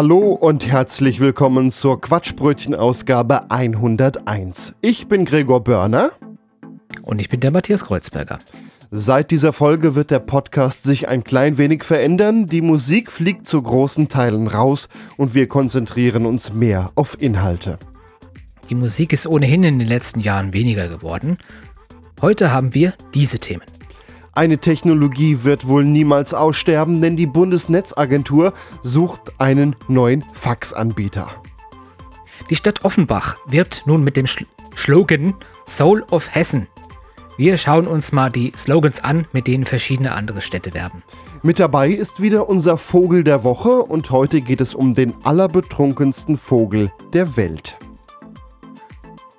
Hallo und herzlich willkommen zur Quatschbrötchen-Ausgabe 101. Ich bin Gregor Börner. Und ich bin der Matthias Kreuzberger. Seit dieser Folge wird der Podcast sich ein klein wenig verändern. Die Musik fliegt zu großen Teilen raus und wir konzentrieren uns mehr auf Inhalte. Die Musik ist ohnehin in den letzten Jahren weniger geworden. Heute haben wir diese Themen. Eine Technologie wird wohl niemals aussterben, denn die Bundesnetzagentur sucht einen neuen Faxanbieter. Die Stadt Offenbach wirbt nun mit dem Schl Slogan Soul of Hessen. Wir schauen uns mal die Slogans an, mit denen verschiedene andere Städte werben. Mit dabei ist wieder unser Vogel der Woche und heute geht es um den allerbetrunkensten Vogel der Welt.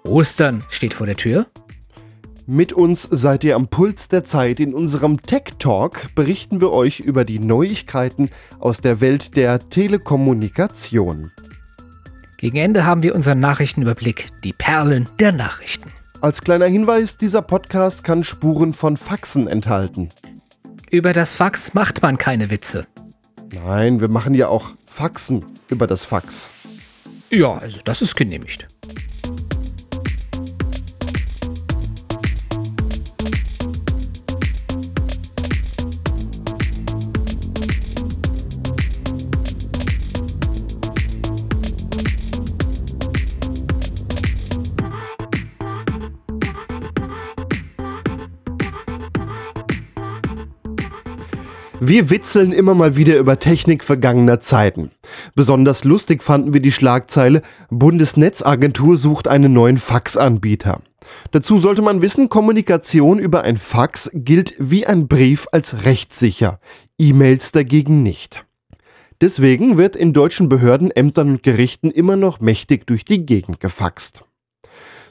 Ostern steht vor der Tür. Mit uns seid ihr am Puls der Zeit. In unserem Tech Talk berichten wir euch über die Neuigkeiten aus der Welt der Telekommunikation. Gegen Ende haben wir unseren Nachrichtenüberblick, die Perlen der Nachrichten. Als kleiner Hinweis, dieser Podcast kann Spuren von Faxen enthalten. Über das Fax macht man keine Witze. Nein, wir machen ja auch Faxen über das Fax. Ja, also das ist genehmigt. Wir witzeln immer mal wieder über Technik vergangener Zeiten. Besonders lustig fanden wir die Schlagzeile Bundesnetzagentur sucht einen neuen Faxanbieter. Dazu sollte man wissen, Kommunikation über ein Fax gilt wie ein Brief als rechtssicher, E-Mails dagegen nicht. Deswegen wird in deutschen Behörden, Ämtern und Gerichten immer noch mächtig durch die Gegend gefaxt.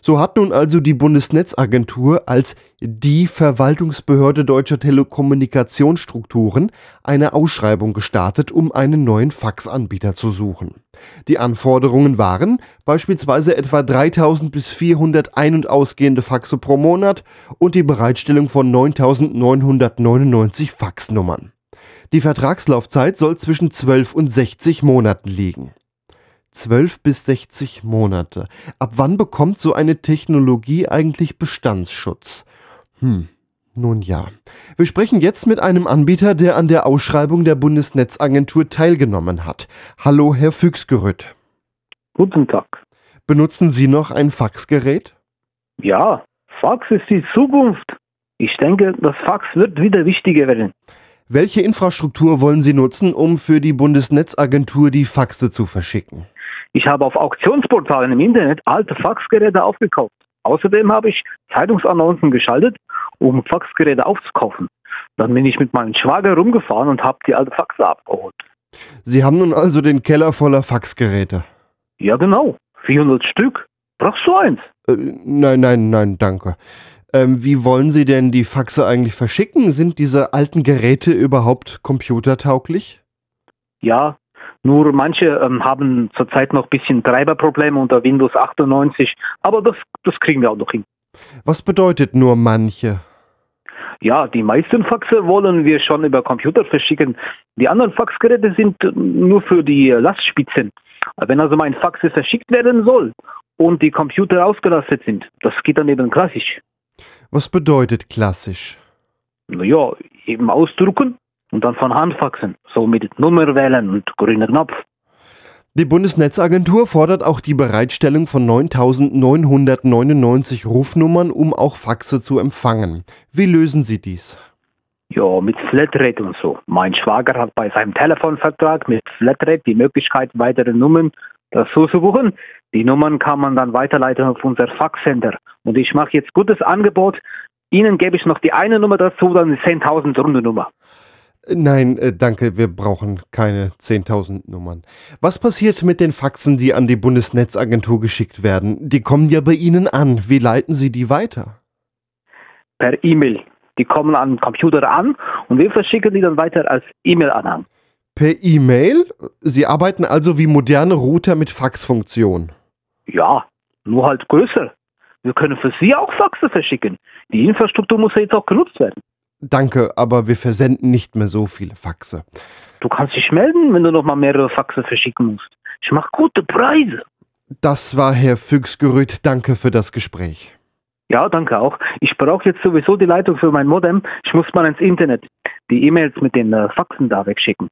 So hat nun also die Bundesnetzagentur als die Verwaltungsbehörde deutscher Telekommunikationsstrukturen eine Ausschreibung gestartet, um einen neuen Faxanbieter zu suchen. Die Anforderungen waren beispielsweise etwa 3000 bis 400 ein- und ausgehende Faxe pro Monat und die Bereitstellung von 9999 Faxnummern. Die Vertragslaufzeit soll zwischen 12 und 60 Monaten liegen. 12 bis 60 Monate. Ab wann bekommt so eine Technologie eigentlich Bestandsschutz? Hm, nun ja. Wir sprechen jetzt mit einem Anbieter, der an der Ausschreibung der Bundesnetzagentur teilgenommen hat. Hallo, Herr Füchsgerütt. Guten Tag. Benutzen Sie noch ein Faxgerät? Ja, Fax ist die Zukunft. Ich denke, das Fax wird wieder wichtiger werden. Welche Infrastruktur wollen Sie nutzen, um für die Bundesnetzagentur die Faxe zu verschicken? Ich habe auf Auktionsportalen im Internet alte Faxgeräte aufgekauft. Außerdem habe ich Zeitungsannoncen geschaltet, um Faxgeräte aufzukaufen. Dann bin ich mit meinem Schwager rumgefahren und habe die alte Faxe abgeholt. Sie haben nun also den Keller voller Faxgeräte. Ja genau, 400 Stück. Brauchst du eins? Äh, nein, nein, nein, danke. Ähm, wie wollen Sie denn die Faxe eigentlich verschicken? Sind diese alten Geräte überhaupt computertauglich? Ja, nur manche ähm, haben zurzeit noch ein bisschen Treiberprobleme unter Windows 98, aber das, das kriegen wir auch noch hin. Was bedeutet nur manche? Ja, die meisten Faxe wollen wir schon über Computer verschicken. Die anderen Faxgeräte sind äh, nur für die Lastspitzen. Wenn also mein Fax verschickt werden soll und die Computer ausgelastet sind, das geht dann eben klassisch. Was bedeutet klassisch? Naja, eben ausdrucken und dann von Hand faxen. So mit Nummer wählen und grüner Knopf. Die Bundesnetzagentur fordert auch die Bereitstellung von 9999 Rufnummern, um auch Faxe zu empfangen. Wie lösen Sie dies? Ja, mit Flatrate und so. Mein Schwager hat bei seinem Telefonvertrag mit Flatrate die Möglichkeit, weitere Nummern dazu zu buchen. Die Nummern kann man dann weiterleiten auf unser Faxcenter. Und ich mache jetzt gutes Angebot. Ihnen gebe ich noch die eine Nummer dazu, dann die 10.000 Runde Nummer. Nein, äh, danke, wir brauchen keine 10.000 Nummern. Was passiert mit den Faxen, die an die Bundesnetzagentur geschickt werden? Die kommen ja bei Ihnen an. Wie leiten Sie die weiter? Per E-Mail. Die kommen an den Computer an und wir verschicken die dann weiter als E-Mail-Anhang. Per E-Mail? Sie arbeiten also wie moderne Router mit Faxfunktion. Ja, nur halt größer. Wir können für Sie auch Faxe verschicken. Die Infrastruktur muss ja jetzt auch genutzt werden. Danke, aber wir versenden nicht mehr so viele Faxe. Du kannst dich melden, wenn du noch mal mehrere Faxe verschicken musst. Ich mache gute Preise. Das war Herr Füchsgerüth. Danke für das Gespräch. Ja, danke auch. Ich brauche jetzt sowieso die Leitung für mein Modem. Ich muss mal ins Internet die E-Mails mit den äh, Faxen da wegschicken.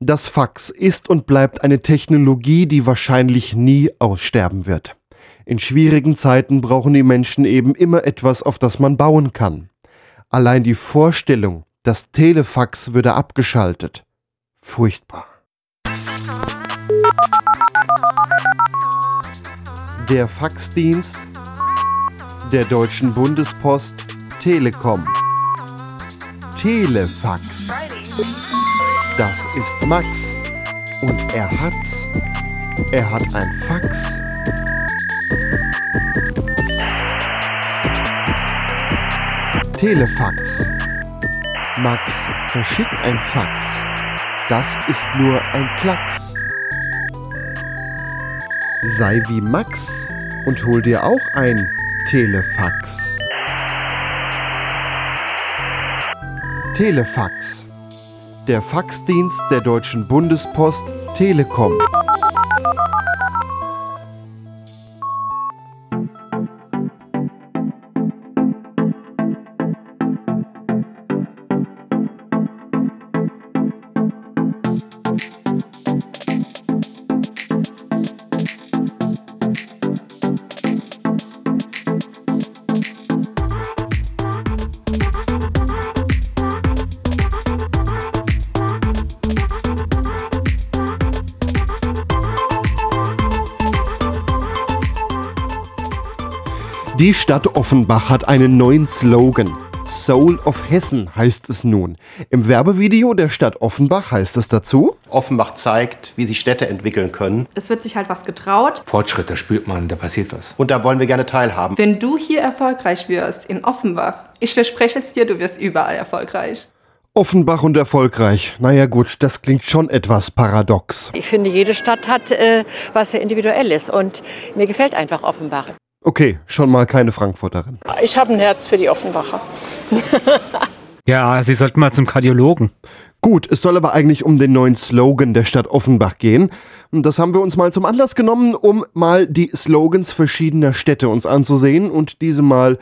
Das Fax ist und bleibt eine Technologie, die wahrscheinlich nie aussterben wird. In schwierigen Zeiten brauchen die Menschen eben immer etwas, auf das man bauen kann. Allein die Vorstellung, das Telefax würde abgeschaltet. Furchtbar. Der Faxdienst der Deutschen Bundespost Telekom. Telefax. Das ist Max. Und er hat's. Er hat ein Fax. Telefax. Max verschickt ein Fax. Das ist nur ein Klacks. Sei wie Max und hol dir auch ein Telefax. Telefax. Der Faxdienst der Deutschen Bundespost Telekom. Die Stadt Offenbach hat einen neuen Slogan. Soul of Hessen heißt es nun. Im Werbevideo der Stadt Offenbach heißt es dazu. Offenbach zeigt, wie sich Städte entwickeln können. Es wird sich halt was getraut. Fortschritt, da spürt man, da passiert was. Und da wollen wir gerne teilhaben. Wenn du hier erfolgreich wirst, in Offenbach, ich verspreche es dir, du wirst überall erfolgreich. Offenbach und erfolgreich. Naja gut, das klingt schon etwas paradox. Ich finde, jede Stadt hat äh, was sehr Individuelles und mir gefällt einfach Offenbach. Okay, schon mal keine Frankfurterin. Ich habe ein Herz für die Offenbacher. Ja, Sie sollten mal zum Kardiologen. Gut, es soll aber eigentlich um den neuen Slogan der Stadt Offenbach gehen. Und das haben wir uns mal zum Anlass genommen, um mal die Slogans verschiedener Städte uns anzusehen und diese mal,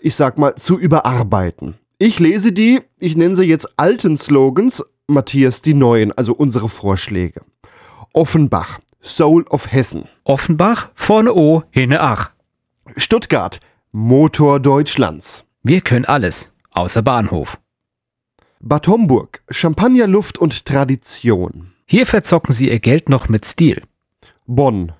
ich sag mal, zu überarbeiten. Ich lese die, ich nenne sie jetzt alten Slogans, Matthias die neuen, also unsere Vorschläge. Offenbach, Soul of Hessen. Offenbach, vorne O, hinne Ach. Stuttgart, Motor Deutschlands. Wir können alles, außer Bahnhof. Bad Homburg, Champagner, Luft und Tradition. Hier verzocken Sie Ihr Geld noch mit Stil. Bonn,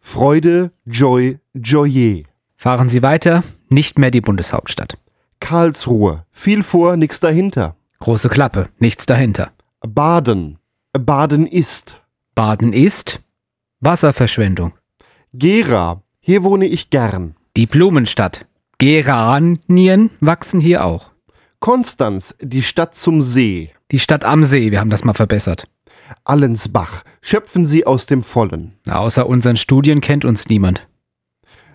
Freude, Joy, Joyer. Fahren Sie weiter, nicht mehr die Bundeshauptstadt. Karlsruhe, viel vor, nix dahinter. Große Klappe, nichts dahinter. Baden, Baden ist. Baden ist Wasserverschwendung. Gera, hier wohne ich gern. Die Blumenstadt. Geranien wachsen hier auch. Konstanz, die Stadt zum See. Die Stadt am See, wir haben das mal verbessert. Allensbach, schöpfen Sie aus dem Vollen. Außer unseren Studien kennt uns niemand.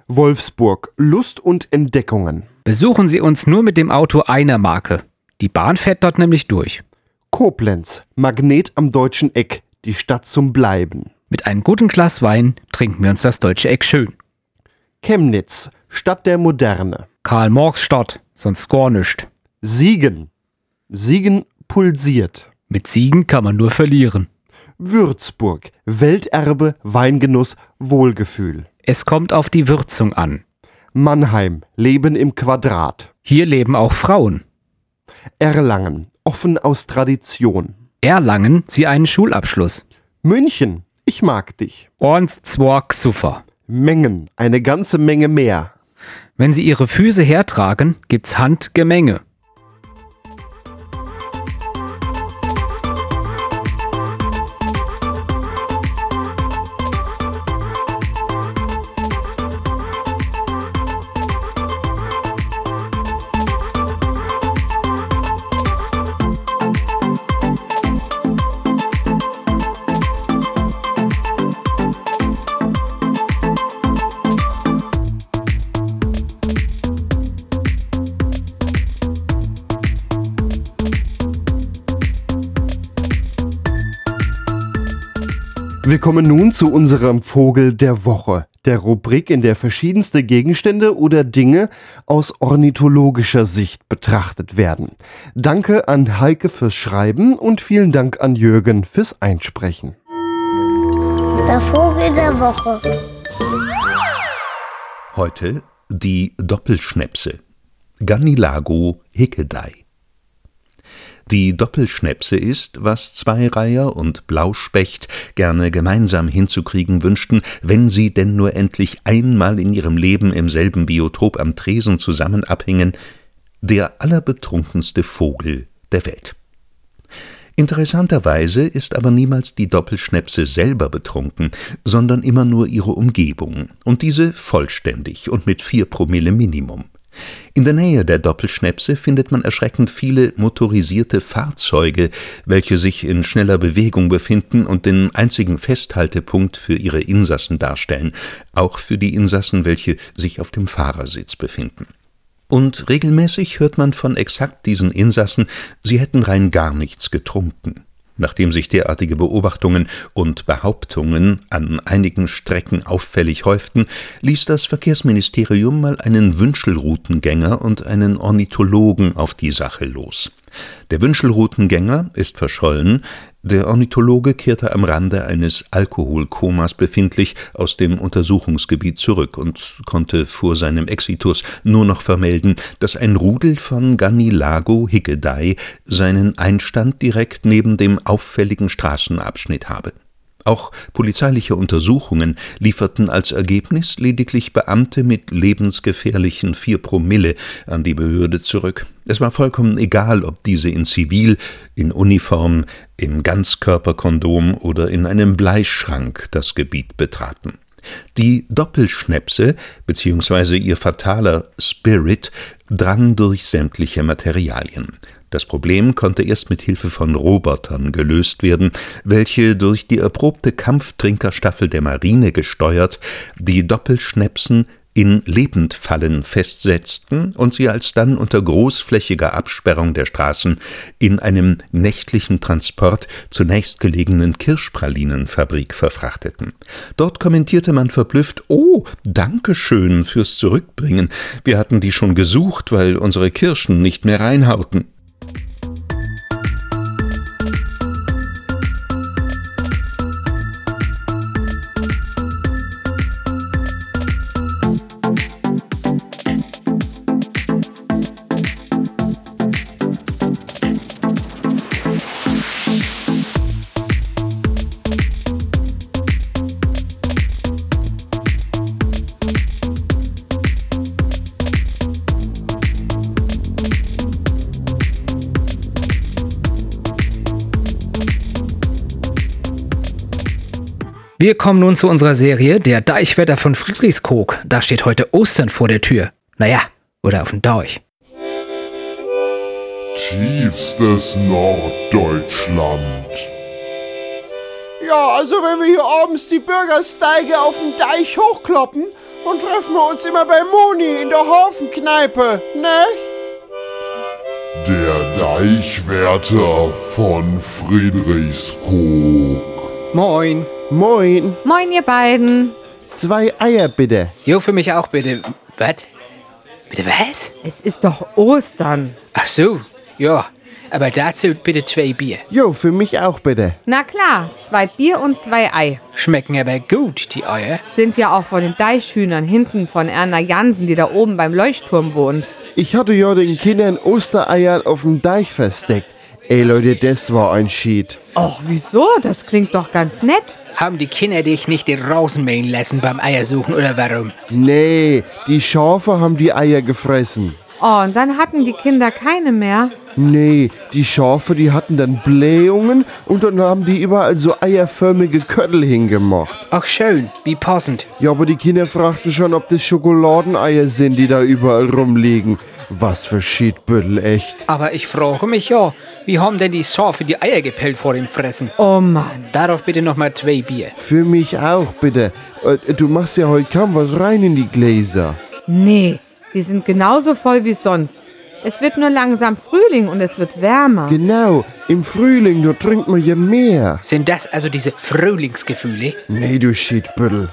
Wolfsburg, Lust und Entdeckungen. Besuchen Sie uns nur mit dem Auto einer Marke. Die Bahn fährt dort nämlich durch. Koblenz, Magnet am deutschen Eck, die Stadt zum Bleiben. Mit einem guten Glas Wein trinken wir uns das deutsche Eck schön. Chemnitz, Stadt der Moderne. Karl Morgs Stadt, sonst gar nischt. Siegen, Siegen pulsiert. Mit Siegen kann man nur verlieren. Würzburg, Welterbe, Weingenuss, Wohlgefühl. Es kommt auf die Würzung an. Mannheim, Leben im Quadrat. Hier leben auch Frauen. Erlangen, offen aus Tradition. Erlangen, Sie einen Schulabschluss. München, ich mag dich. Orns Zwork Suffer. Mengen, eine ganze Menge mehr. Wenn Sie Ihre Füße hertragen, gibt's Handgemenge. Wir kommen nun zu unserem Vogel der Woche, der Rubrik, in der verschiedenste Gegenstände oder Dinge aus ornithologischer Sicht betrachtet werden. Danke an Heike fürs Schreiben und vielen Dank an Jürgen fürs Einsprechen. Der Vogel der Woche. Heute die Doppelschnäpse. Ganilago hickedei. Die Doppelschnäpse ist, was Zweireiher und Blauspecht gerne gemeinsam hinzukriegen wünschten, wenn sie denn nur endlich einmal in ihrem Leben im selben Biotop am Tresen zusammen abhingen, der allerbetrunkenste Vogel der Welt. Interessanterweise ist aber niemals die Doppelschnäpse selber betrunken, sondern immer nur ihre Umgebung, und diese vollständig und mit vier Promille Minimum. In der Nähe der Doppelschnäpse findet man erschreckend viele motorisierte Fahrzeuge, welche sich in schneller Bewegung befinden und den einzigen Festhaltepunkt für ihre Insassen darstellen, auch für die Insassen, welche sich auf dem Fahrersitz befinden. Und regelmäßig hört man von exakt diesen Insassen, sie hätten rein gar nichts getrunken. Nachdem sich derartige Beobachtungen und Behauptungen an einigen Strecken auffällig häuften, ließ das Verkehrsministerium mal einen Wünschelroutengänger und einen Ornithologen auf die Sache los. Der Wünschelroutengänger ist verschollen, der Ornithologe kehrte am Rande eines Alkoholkomas befindlich aus dem Untersuchungsgebiet zurück und konnte vor seinem Exitus nur noch vermelden, dass ein Rudel von Ganilago hickedei seinen Einstand direkt neben dem auffälligen Straßenabschnitt habe auch polizeiliche Untersuchungen lieferten als Ergebnis lediglich Beamte mit lebensgefährlichen vier Promille an die Behörde zurück. Es war vollkommen egal, ob diese in Zivil, in Uniform, im Ganzkörperkondom oder in einem Bleischrank das Gebiet betraten. Die Doppelschnäpse bzw. ihr fataler Spirit drang durch sämtliche Materialien. Das Problem konnte erst mit Hilfe von Robotern gelöst werden, welche durch die erprobte Kampftrinkerstaffel der Marine gesteuert die Doppelschnäpsen in Lebendfallen festsetzten und sie alsdann unter großflächiger Absperrung der Straßen in einem nächtlichen Transport zur nächstgelegenen Kirschpralinenfabrik verfrachteten. Dort kommentierte man verblüfft: Oh, danke schön fürs Zurückbringen. Wir hatten die schon gesucht, weil unsere Kirschen nicht mehr reinhauten. Wir kommen nun zu unserer Serie Der Deichwetter von Friedrichskoog. Da steht heute Ostern vor der Tür. Naja, oder auf dem Deich. Tiefstes Norddeutschland. Ja, also wenn wir hier abends die Bürgersteige auf dem Deich hochkloppen, dann treffen wir uns immer bei Moni in der Hafenkneipe, ne? Der Deichwärter von Friedrichskoog. Moin. Moin. Moin, ihr beiden. Zwei Eier bitte. Jo, für mich auch bitte. Was? Bitte was? Es ist doch Ostern. Ach so, ja. Aber dazu bitte zwei Bier. Jo, für mich auch bitte. Na klar, zwei Bier und zwei Ei. Schmecken aber gut, die Eier. Sind ja auch von den Deichhühnern hinten von Erna Jansen, die da oben beim Leuchtturm wohnt. Ich hatte ja den Kindern Ostereier auf dem Deich versteckt. Ey Leute, das war ein Schied. Och, wieso? Das klingt doch ganz nett. Haben die Kinder dich nicht den Rausmähen lassen beim Eiersuchen oder warum? Nee, die Schafe haben die Eier gefressen. Oh, und dann hatten die Kinder keine mehr. Nee, die Schafe, die hatten dann Blähungen und dann haben die überall so eierförmige Köttel hingemacht. Ach schön, wie passend. Ja, aber die Kinder fragten schon, ob das Schokoladeneier sind, die da überall rumliegen. Was für Schiedbüttel, echt. Aber ich frage mich ja, wie haben denn die Schafe die Eier gepellt vor dem Fressen? Oh Mann. Darauf bitte nochmal zwei Bier. Für mich auch, bitte. Äh, Du machst ja heute kaum was rein in die Gläser. Nee, die sind genauso voll wie sonst. Es wird nur langsam Frühling und es wird wärmer. Genau, im Frühling, da trinkt man ja mehr. Sind das also diese Frühlingsgefühle? Nee, du Schiedbüttel.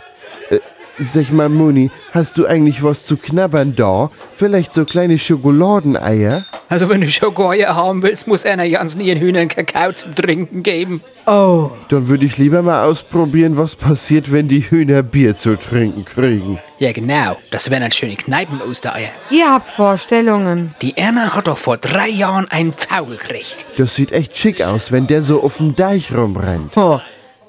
Sag mal, Moni, hast du eigentlich was zu knabbern da? Vielleicht so kleine Schokoladeneier? Also wenn du Schokoeier haben willst, muss einer ganz ihren Hühnern Kakao zum Trinken geben. Oh. Dann würde ich lieber mal ausprobieren, was passiert, wenn die Hühner Bier zu trinken kriegen. Ja genau, das wären dann schöne Kneipen-Ostereier. Ihr habt Vorstellungen. Die Erna hat doch vor drei Jahren einen Pfau gekriegt. Das sieht echt schick aus, wenn der so auf dem Deich rumrennt. Oh,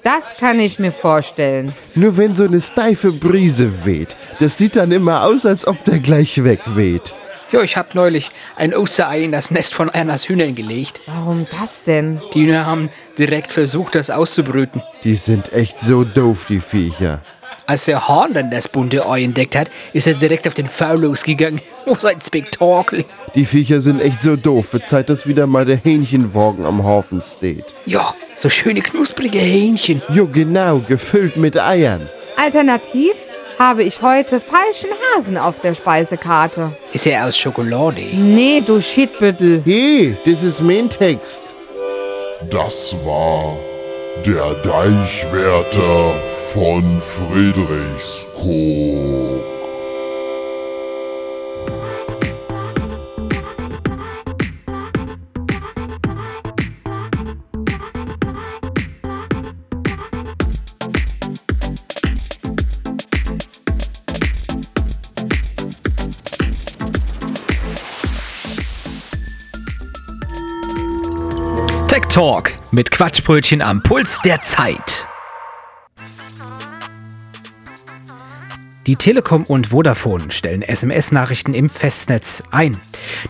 das kann ich mir vorstellen. Nur wenn so eine steife Brise weht, das sieht dann immer aus, als ob der gleich wegweht. Ja, ich hab neulich ein Osterei in das Nest von Ernas Hühnern gelegt. Warum das denn? Die Hühner haben direkt versucht, das auszubrüten. Die sind echt so doof, die Viecher. Als der Hahn dann das bunte Ei entdeckt hat, ist er direkt auf den Pfau losgegangen. Oh, so ein Spektakel. Die Viecher sind echt so doof. Wird Zeit, dass wieder mal der Hähnchenwagen am Hafen steht. Ja, so schöne knusprige Hähnchen. Jo, genau, gefüllt mit Eiern. Alternativ habe ich heute falschen Hasen auf der Speisekarte. Ist er aus Schokolade? Nee, du Schiedbüttel. Hey, das ist mein Text. Das war der Deichwärter von Friedrichskoog. Mit Quatschbrötchen am Puls der Zeit. Die Telekom und Vodafone stellen SMS-Nachrichten im Festnetz ein.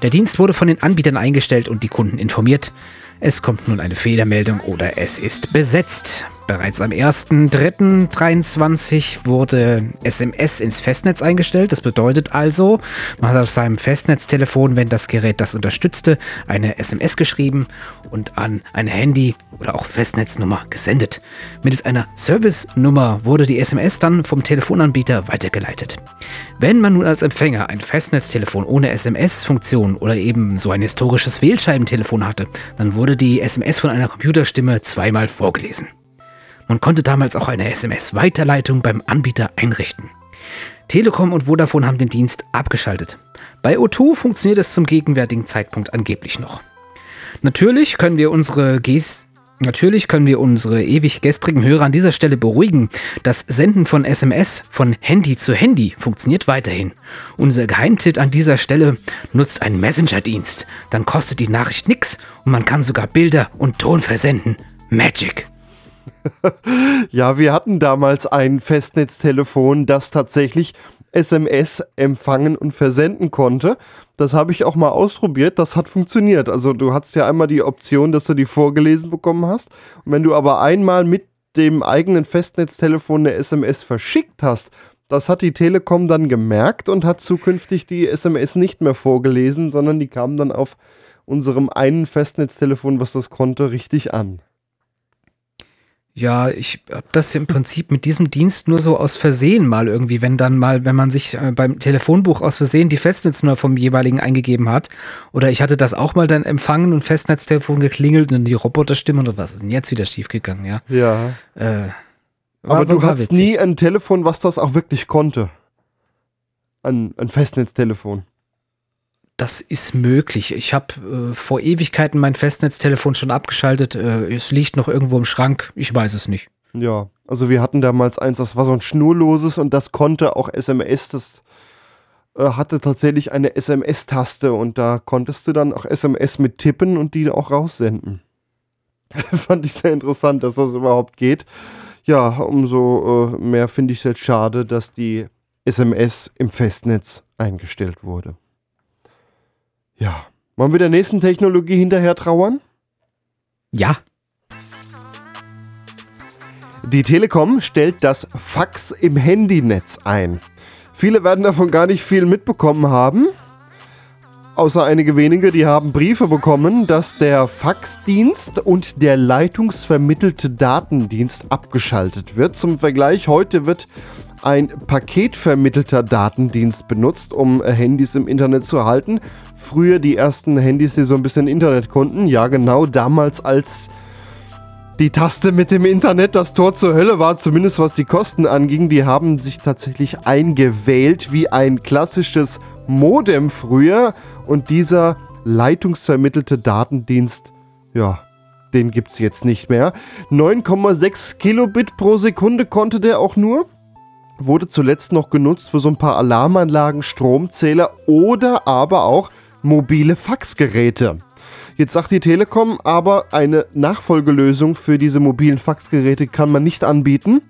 Der Dienst wurde von den Anbietern eingestellt und die Kunden informiert. Es kommt nun eine Fehlermeldung oder es ist besetzt. Bereits am 1.3.23 wurde SMS ins Festnetz eingestellt. Das bedeutet also, man hat auf seinem Festnetztelefon, wenn das Gerät das unterstützte, eine SMS geschrieben und an ein Handy oder auch Festnetznummer gesendet. Mittels einer Service-Nummer wurde die SMS dann vom Telefonanbieter weitergeleitet. Wenn man nun als Empfänger ein Festnetztelefon ohne SMS-Funktion oder eben so ein historisches Wählscheibentelefon hatte, dann wurde die SMS von einer Computerstimme zweimal vorgelesen. Man konnte damals auch eine SMS-Weiterleitung beim Anbieter einrichten. Telekom und Vodafone haben den Dienst abgeschaltet. Bei O2 funktioniert es zum gegenwärtigen Zeitpunkt angeblich noch. Natürlich können wir unsere Ges Natürlich können wir unsere ewig gestrigen Hörer an dieser Stelle beruhigen. Das Senden von SMS von Handy zu Handy funktioniert weiterhin. Unser Geheimtipp an dieser Stelle nutzt einen Messenger-Dienst. Dann kostet die Nachricht nichts und man kann sogar Bilder und Ton versenden. Magic. ja, wir hatten damals ein Festnetztelefon, das tatsächlich SMS empfangen und versenden konnte. Das habe ich auch mal ausprobiert. Das hat funktioniert. Also du hattest ja einmal die Option, dass du die vorgelesen bekommen hast. Und wenn du aber einmal mit dem eigenen Festnetztelefon eine SMS verschickt hast, das hat die Telekom dann gemerkt und hat zukünftig die SMS nicht mehr vorgelesen, sondern die kamen dann auf unserem einen Festnetztelefon, was das konnte, richtig an. Ja, ich habe das im Prinzip mit diesem Dienst nur so aus Versehen mal irgendwie, wenn dann mal, wenn man sich äh, beim Telefonbuch aus Versehen die Festnetznummer vom jeweiligen eingegeben hat. Oder ich hatte das auch mal dann empfangen und Festnetztelefon geklingelt und die Roboterstimme oder was ist denn jetzt wieder schiefgegangen, ja? Ja. Äh, aber du hattest nie ein Telefon, was das auch wirklich konnte. Ein, ein Festnetztelefon. Das ist möglich. Ich habe äh, vor Ewigkeiten mein Festnetztelefon schon abgeschaltet. Äh, es liegt noch irgendwo im Schrank. Ich weiß es nicht. Ja, also wir hatten damals eins, das war so ein schnurloses und das konnte auch SMS. Das äh, hatte tatsächlich eine SMS-Taste und da konntest du dann auch SMS mit tippen und die auch raussenden. Fand ich sehr interessant, dass das überhaupt geht. Ja, umso äh, mehr finde ich es jetzt schade, dass die SMS im Festnetz eingestellt wurde. Ja. Wollen wir der nächsten Technologie hinterher trauern? Ja. Die Telekom stellt das Fax im Handynetz ein. Viele werden davon gar nicht viel mitbekommen haben. Außer einige wenige, die haben Briefe bekommen, dass der Faxdienst und der leitungsvermittelte Datendienst abgeschaltet wird. Zum Vergleich, heute wird ein paketvermittelter Datendienst benutzt, um äh, Handys im Internet zu halten. Früher die ersten Handys, die so ein bisschen Internet konnten. Ja, genau damals als die Taste mit dem Internet das Tor zur Hölle war, zumindest was die Kosten anging. Die haben sich tatsächlich eingewählt wie ein klassisches Modem früher. Und dieser leitungsvermittelte Datendienst, ja, den gibt es jetzt nicht mehr. 9,6 Kilobit pro Sekunde konnte der auch nur. Wurde zuletzt noch genutzt für so ein paar Alarmanlagen, Stromzähler oder aber auch mobile Faxgeräte. Jetzt sagt die Telekom aber, eine Nachfolgelösung für diese mobilen Faxgeräte kann man nicht anbieten.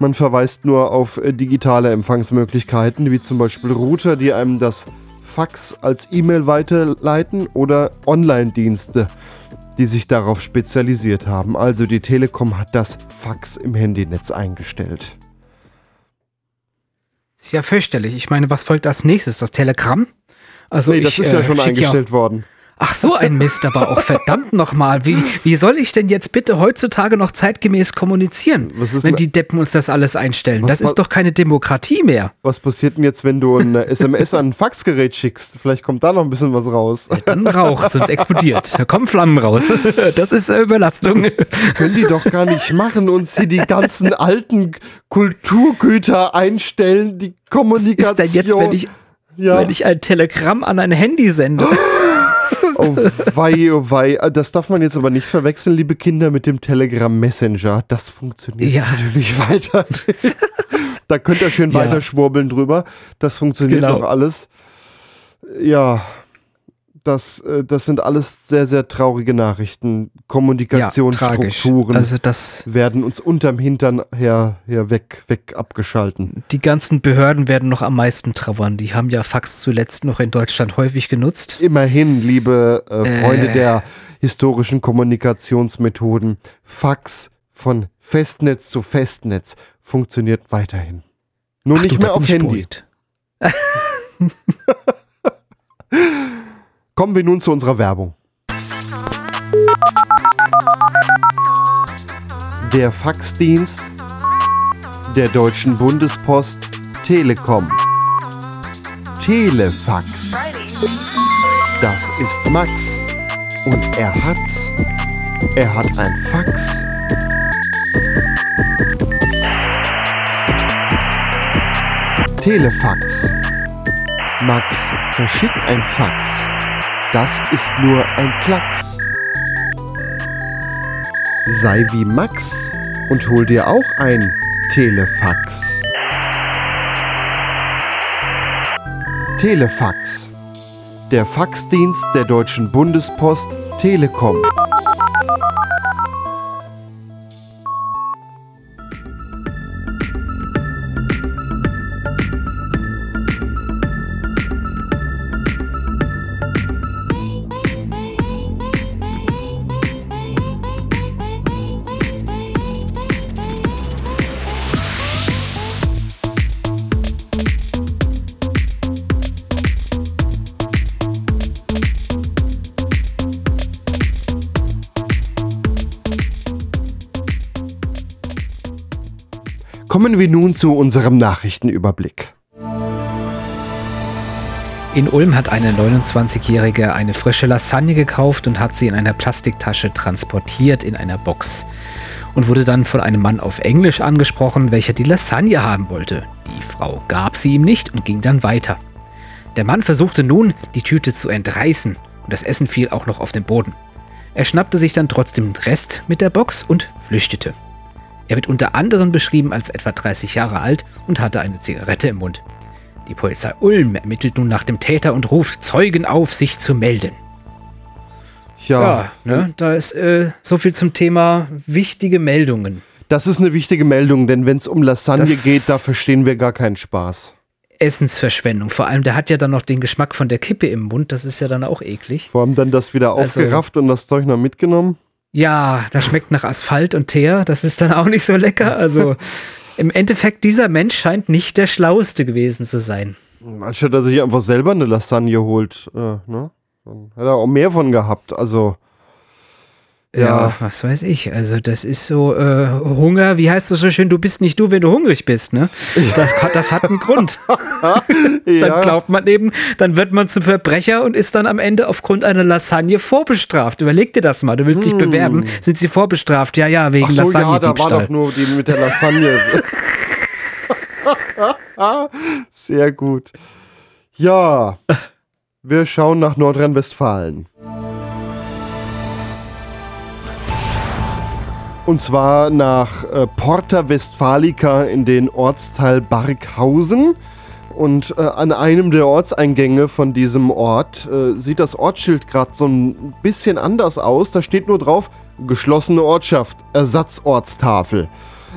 Man verweist nur auf äh, digitale Empfangsmöglichkeiten, wie zum Beispiel Router, die einem das Fax als E-Mail weiterleiten oder Online-Dienste, die sich darauf spezialisiert haben. Also die Telekom hat das Fax im Handynetz eingestellt. Ist ja fürchterlich. Ich meine, was folgt als nächstes? Das Telegramm? Also nee, das ich, ist ja äh, schon eingestellt ja worden. Ach so, ein Mist, aber auch verdammt nochmal. Wie, wie soll ich denn jetzt bitte heutzutage noch zeitgemäß kommunizieren, wenn die Deppen uns das alles einstellen? Das ist doch keine Demokratie mehr. Was passiert denn jetzt, wenn du ein SMS an ein Faxgerät schickst? Vielleicht kommt da noch ein bisschen was raus. Ja, dann raucht sonst explodiert. Da kommen Flammen raus. Das ist äh, Überlastung. Das können die doch gar nicht machen, uns hier die ganzen alten Kulturgüter einstellen, die Kommunikation. Was ist denn jetzt, wenn ich, ja. wenn ich ein Telegramm an ein Handy sende? Oh wei, oh wei. Das darf man jetzt aber nicht verwechseln, liebe Kinder, mit dem Telegram Messenger. Das funktioniert ja. natürlich weiter. da könnt ihr schön ja. weiter schwurbeln drüber. Das funktioniert genau. doch alles. Ja, das, äh, das sind alles sehr, sehr traurige Nachrichten. Kommunikationsstrukturen ja, also das werden uns unterm Hintern her, her weg, weg abgeschalten. Die ganzen Behörden werden noch am meisten trauern. Die haben ja Fax zuletzt noch in Deutschland häufig genutzt. Immerhin, liebe äh, Freunde äh. der historischen Kommunikationsmethoden, Fax von Festnetz zu Festnetz funktioniert weiterhin. Nur Ach, nicht du, mehr auf Handy. Kommen wir nun zu unserer Werbung. Der Faxdienst der Deutschen Bundespost Telekom. Telefax. Das ist Max. Und er hat's. Er hat ein Fax. Telefax. Max verschickt ein Fax. Das ist nur ein Klacks. Sei wie Max und hol dir auch ein Telefax. Telefax. Der Faxdienst der Deutschen Bundespost Telekom. Kommen wir nun zu unserem Nachrichtenüberblick. In Ulm hat eine 29-Jährige eine frische Lasagne gekauft und hat sie in einer Plastiktasche transportiert in einer Box und wurde dann von einem Mann auf Englisch angesprochen, welcher die Lasagne haben wollte. Die Frau gab sie ihm nicht und ging dann weiter. Der Mann versuchte nun, die Tüte zu entreißen und das Essen fiel auch noch auf den Boden. Er schnappte sich dann trotzdem den Rest mit der Box und flüchtete. Er wird unter anderem beschrieben als etwa 30 Jahre alt und hatte eine Zigarette im Mund. Die Polizei Ulm ermittelt nun nach dem Täter und ruft Zeugen auf, sich zu melden. Ja, ja ne, da ist äh, so viel zum Thema wichtige Meldungen. Das ist eine wichtige Meldung, denn wenn es um Lasagne das geht, da verstehen wir gar keinen Spaß. Essensverschwendung. Vor allem, der hat ja dann noch den Geschmack von der Kippe im Mund. Das ist ja dann auch eklig. Vor allem dann das wieder also, aufgerafft und das Zeug noch mitgenommen. Ja, das schmeckt nach Asphalt und Teer. Das ist dann auch nicht so lecker. Also im Endeffekt, dieser Mensch scheint nicht der Schlauste gewesen zu sein. Anstatt dass er sich einfach selber eine Lasagne holt, äh, ne? Dann hat er auch mehr von gehabt. Also. Ja. was weiß ich. Also das ist so äh, Hunger, wie heißt das so schön, du bist nicht du, wenn du hungrig bist, ne? Das, das hat einen Grund. dann glaubt man eben, dann wird man zum Verbrecher und ist dann am Ende aufgrund einer Lasagne vorbestraft. Überleg dir das mal, du willst hm. dich bewerben, sind sie vorbestraft? Ja, ja, wegen Ach so, Lasagne. Ja, da war doch nur die mit der Lasagne. Sehr gut. Ja, wir schauen nach Nordrhein-Westfalen. Und zwar nach äh, Porta Westfalica in den Ortsteil Barkhausen. Und äh, an einem der Ortseingänge von diesem Ort äh, sieht das Ortsschild gerade so ein bisschen anders aus. Da steht nur drauf, geschlossene Ortschaft, Ersatzortstafel.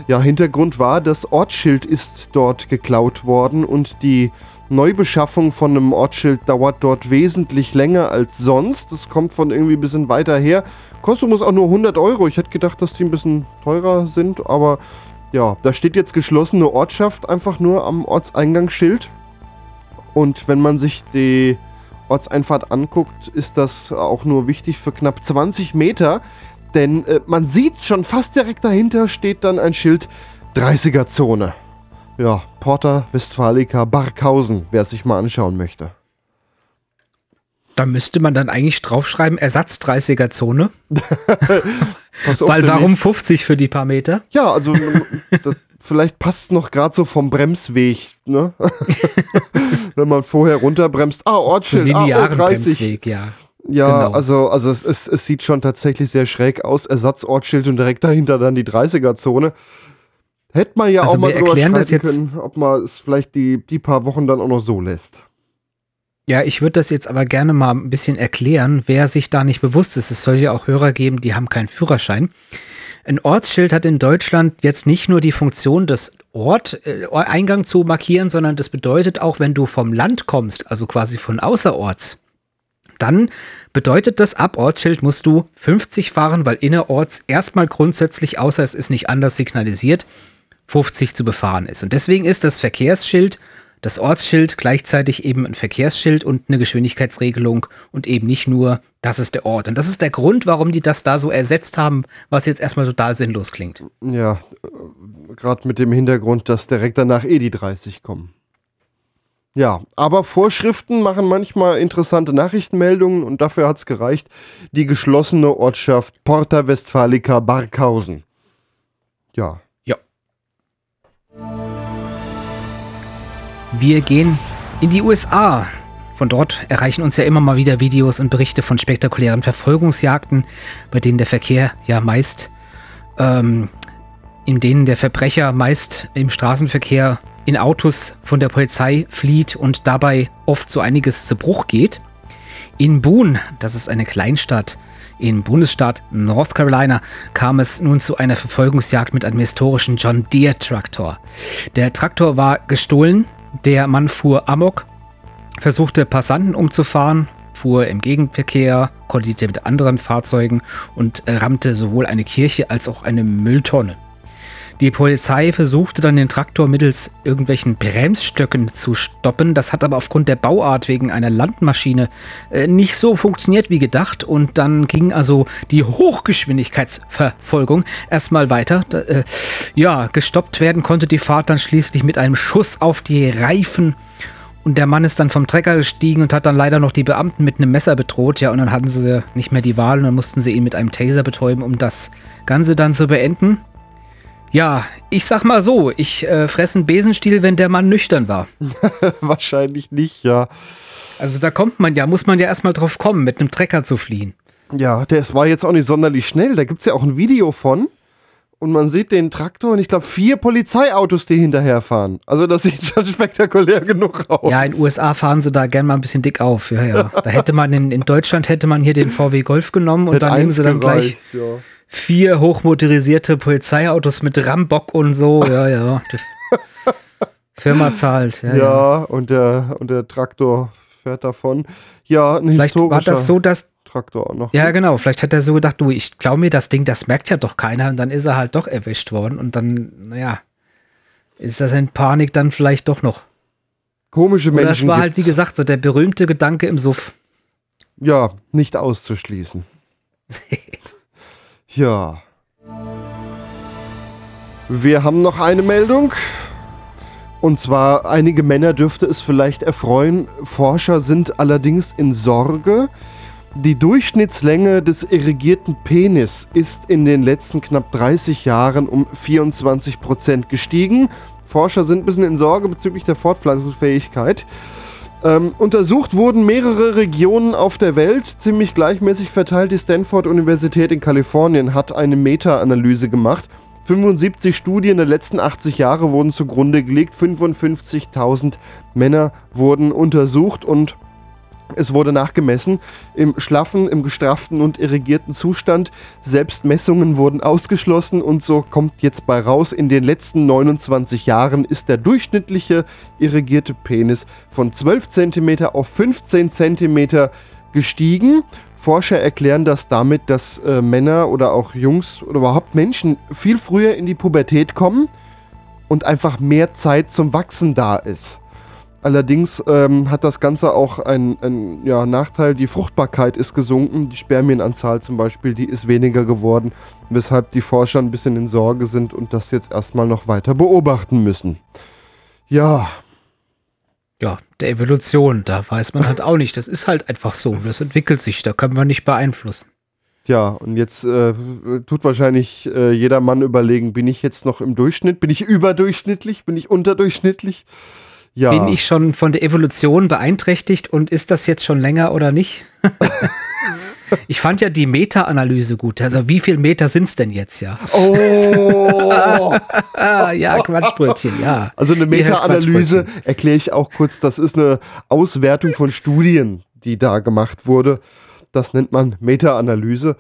Ja, Hintergrund war, das Ortsschild ist dort geklaut worden und die Neubeschaffung von einem Ortsschild dauert dort wesentlich länger als sonst. Das kommt von irgendwie ein bisschen weiter her. Kostet muss auch nur 100 Euro. Ich hätte gedacht, dass die ein bisschen teurer sind, aber ja, da steht jetzt geschlossene Ortschaft einfach nur am Ortseingangsschild. Und wenn man sich die Ortseinfahrt anguckt, ist das auch nur wichtig für knapp 20 Meter. Denn äh, man sieht schon fast direkt dahinter steht dann ein Schild 30er Zone. Ja, Porta Westfalica Barkhausen, wer es sich mal anschauen möchte. Da müsste man dann eigentlich draufschreiben, Ersatz 30er Zone. Weil warum 50 für die paar Meter? Ja, also das, vielleicht passt noch gerade so vom Bremsweg, ne? Wenn man vorher runterbremst. Ah, Ortsschild, ah, oh, 30. Bremsweg, ja. Ja, genau. also, also es, es, es, sieht schon tatsächlich sehr schräg aus. Ersatzortsschild und direkt dahinter dann die 30er-Zone. Hätte man ja also auch mal drüber streiten können, ob man es vielleicht die, die paar Wochen dann auch noch so lässt. Ja, ich würde das jetzt aber gerne mal ein bisschen erklären, wer sich da nicht bewusst ist. Es soll ja auch Hörer geben, die haben keinen Führerschein. Ein Ortsschild hat in Deutschland jetzt nicht nur die Funktion, das Ort, äh, Eingang zu markieren, sondern das bedeutet auch, wenn du vom Land kommst, also quasi von außerorts, dann bedeutet das, ab Ortsschild musst du 50 fahren, weil innerorts erstmal grundsätzlich, außer es ist nicht anders signalisiert, 50 zu befahren ist. Und deswegen ist das Verkehrsschild, das Ortsschild gleichzeitig eben ein Verkehrsschild und eine Geschwindigkeitsregelung und eben nicht nur, das ist der Ort. Und das ist der Grund, warum die das da so ersetzt haben, was jetzt erstmal total sinnlos klingt. Ja, gerade mit dem Hintergrund, dass direkt danach eh die 30 kommen. Ja, aber Vorschriften machen manchmal interessante Nachrichtenmeldungen und dafür hat es gereicht, die geschlossene Ortschaft Porta Westfalica Barkhausen. Ja, Wir gehen in die USA. Von dort erreichen uns ja immer mal wieder Videos und Berichte von spektakulären Verfolgungsjagden, bei denen der Verkehr ja meist, ähm, in denen der Verbrecher meist im Straßenverkehr in Autos von der Polizei flieht und dabei oft so einiges zu Bruch geht. In Boone, das ist eine Kleinstadt im Bundesstaat North Carolina, kam es nun zu einer Verfolgungsjagd mit einem historischen John Deere Traktor. Der Traktor war gestohlen, der Mann fuhr amok, versuchte Passanten umzufahren, fuhr im Gegenverkehr, kollidierte mit anderen Fahrzeugen und rammte sowohl eine Kirche als auch eine Mülltonne. Die Polizei versuchte dann den Traktor mittels irgendwelchen Bremsstöcken zu stoppen. Das hat aber aufgrund der Bauart wegen einer Landmaschine äh, nicht so funktioniert wie gedacht. Und dann ging also die Hochgeschwindigkeitsverfolgung erstmal weiter. Äh, ja, gestoppt werden konnte die Fahrt dann schließlich mit einem Schuss auf die Reifen. Und der Mann ist dann vom Trecker gestiegen und hat dann leider noch die Beamten mit einem Messer bedroht. Ja, und dann hatten sie nicht mehr die Wahl und dann mussten sie ihn mit einem Taser betäuben, um das Ganze dann zu beenden. Ja, ich sag mal so, ich äh, fresse einen Besenstiel, wenn der Mann nüchtern war. Wahrscheinlich nicht, ja. Also da kommt man ja, muss man ja erstmal drauf kommen, mit einem Trecker zu fliehen. Ja, der war jetzt auch nicht sonderlich schnell. Da gibt es ja auch ein Video von. Und man sieht den Traktor und ich glaube vier Polizeiautos, die hinterherfahren. Also das sieht schon spektakulär genug aus. Ja, in den USA fahren sie da gern mal ein bisschen dick auf. Ja, ja. Da hätte man in, in Deutschland hätte man hier den VW Golf genommen und Hätt dann nehmen sie dann gereicht, gleich. Ja vier hochmotorisierte Polizeiautos mit Rambock und so. Ja, ja. Firma zahlt. Ja, ja, Und, der, und der Traktor fährt davon. Ja, ein Vielleicht war das so, dass Traktor auch noch. Ja, genau. Vielleicht hat er so gedacht, du, ich glaube mir das Ding, das merkt ja doch keiner. Und dann ist er halt doch erwischt worden. Und dann, naja, ist das in Panik dann vielleicht doch noch. Komische Menschen. Oder das war gibt's. halt, wie gesagt, so der berühmte Gedanke im Suff. Ja, nicht auszuschließen. Ja. Wir haben noch eine Meldung. Und zwar, einige Männer dürfte es vielleicht erfreuen. Forscher sind allerdings in Sorge. Die Durchschnittslänge des irrigierten Penis ist in den letzten knapp 30 Jahren um 24 Prozent gestiegen. Forscher sind ein bisschen in Sorge bezüglich der Fortpflanzungsfähigkeit. Ähm, untersucht wurden mehrere Regionen auf der Welt, ziemlich gleichmäßig verteilt. Die Stanford-Universität in Kalifornien hat eine Meta-Analyse gemacht. 75 Studien der letzten 80 Jahre wurden zugrunde gelegt. 55.000 Männer wurden untersucht und es wurde nachgemessen im schlaffen, im gestrafften und irrigierten Zustand. Selbst Messungen wurden ausgeschlossen und so kommt jetzt bei raus, in den letzten 29 Jahren ist der durchschnittliche irrigierte Penis von 12 cm auf 15 cm gestiegen. Forscher erklären das damit, dass äh, Männer oder auch Jungs oder überhaupt Menschen viel früher in die Pubertät kommen und einfach mehr Zeit zum Wachsen da ist. Allerdings ähm, hat das Ganze auch einen ja, Nachteil. Die Fruchtbarkeit ist gesunken. Die Spermienanzahl zum Beispiel, die ist weniger geworden, weshalb die Forscher ein bisschen in Sorge sind und das jetzt erstmal noch weiter beobachten müssen. Ja. Ja, der Evolution, da weiß man halt auch nicht. Das ist halt einfach so. Das entwickelt sich, da können wir nicht beeinflussen. Ja, und jetzt äh, tut wahrscheinlich äh, jeder Mann überlegen, bin ich jetzt noch im Durchschnitt? Bin ich überdurchschnittlich? Bin ich unterdurchschnittlich? Ja. Bin ich schon von der Evolution beeinträchtigt und ist das jetzt schon länger oder nicht? ich fand ja die Meta-Analyse gut. Also wie viele Meter sind es denn jetzt ja? Oh! ja, Quatschbrötchen, ja. Also eine Meta-Analyse erkläre ich auch kurz. Das ist eine Auswertung von Studien, die da gemacht wurde. Das nennt man Meta-Analyse.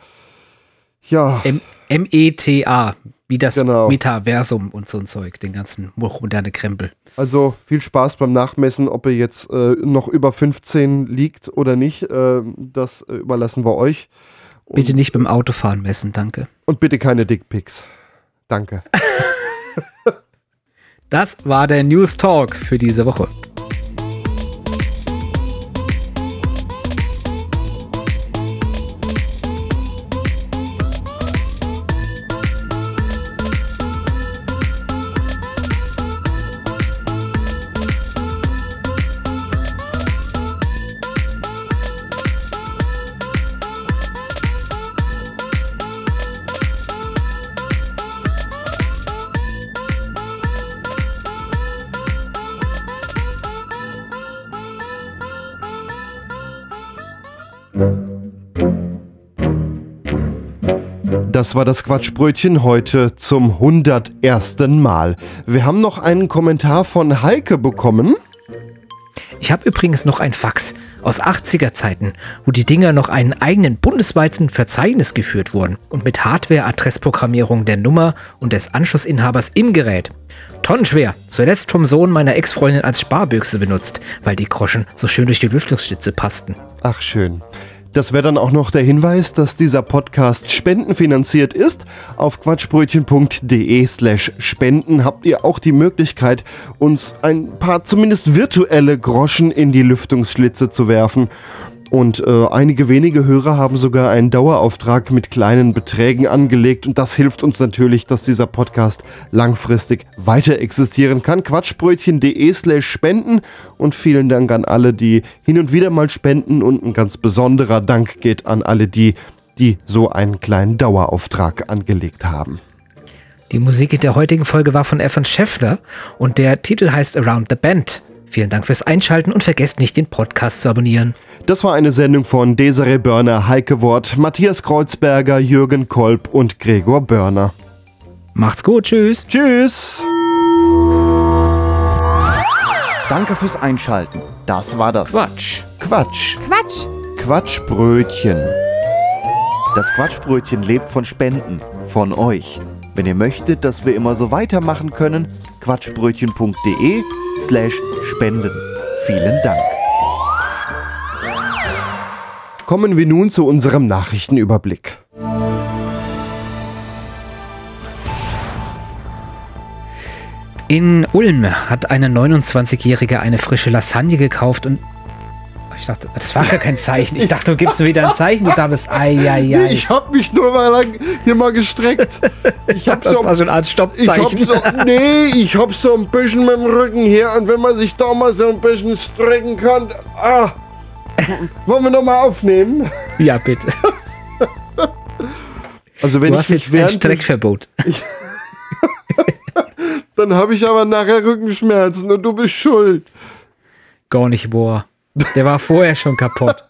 Ja. M-E-T-A, wie das genau. Metaversum und so ein Zeug, den ganzen moderne Krempel. Also viel Spaß beim Nachmessen, ob ihr jetzt äh, noch über 15 liegt oder nicht, äh, das überlassen wir euch. Und bitte nicht beim Autofahren messen, danke. Und bitte keine Dickpics. Danke. das war der News Talk für diese Woche. Das war das Quatschbrötchen heute zum 101. Mal. Wir haben noch einen Kommentar von Heike bekommen. Ich habe übrigens noch ein Fax aus 80er Zeiten, wo die Dinger noch einen eigenen bundesweiten Verzeichnis geführt wurden und mit Hardware-Adressprogrammierung der Nummer und des Anschlussinhabers im Gerät. Tonnenschwer, zuletzt vom Sohn meiner Ex-Freundin als Sparbüchse benutzt, weil die Groschen so schön durch die Lüftungsschlitze passten. Ach schön. Das wäre dann auch noch der Hinweis, dass dieser Podcast spendenfinanziert ist. Auf quatschbrötchen.de slash spenden habt ihr auch die Möglichkeit, uns ein paar zumindest virtuelle Groschen in die Lüftungsschlitze zu werfen. Und äh, einige wenige Hörer haben sogar einen Dauerauftrag mit kleinen Beträgen angelegt. Und das hilft uns natürlich, dass dieser Podcast langfristig weiter existieren kann. Quatschbrötchen.de slash spenden. Und vielen Dank an alle, die hin und wieder mal spenden. Und ein ganz besonderer Dank geht an alle die, die so einen kleinen Dauerauftrag angelegt haben. Die Musik in der heutigen Folge war von Evan Scheffler und der Titel heißt Around the Band. Vielen Dank fürs Einschalten und vergesst nicht, den Podcast zu abonnieren. Das war eine Sendung von Desiree Börner, Heike Wort, Matthias Kreuzberger, Jürgen Kolb und Gregor Börner. Macht's gut, tschüss. Tschüss. Danke fürs Einschalten. Das war das Quatsch. Quatsch. Quatsch. Quatschbrötchen. Das Quatschbrötchen lebt von Spenden. Von euch. Wenn ihr möchtet, dass wir immer so weitermachen können, quatschbrötchen.de slash spenden. Vielen Dank. Kommen wir nun zu unserem Nachrichtenüberblick. In Ulm hat eine 29-Jährige eine frische Lasagne gekauft und ich dachte, das war gar kein Zeichen. Ich dachte, du gibst mir wieder ein Zeichen. Du dachtest, ei, ei, ich hab mich nur mal lang, hier mal gestreckt. Ich hab das so, war so eine Art ich hab Stoppzeichen. so, nee, ich hab so ein bisschen mit dem Rücken her und wenn man sich da mal so ein bisschen strecken kann, ah, wollen wir noch mal aufnehmen? Ja, bitte. Also wenn du ich hast jetzt ein Streckverbot. dann habe ich aber nachher Rückenschmerzen und du bist schuld. Gar nicht wahr. Der war vorher schon kaputt.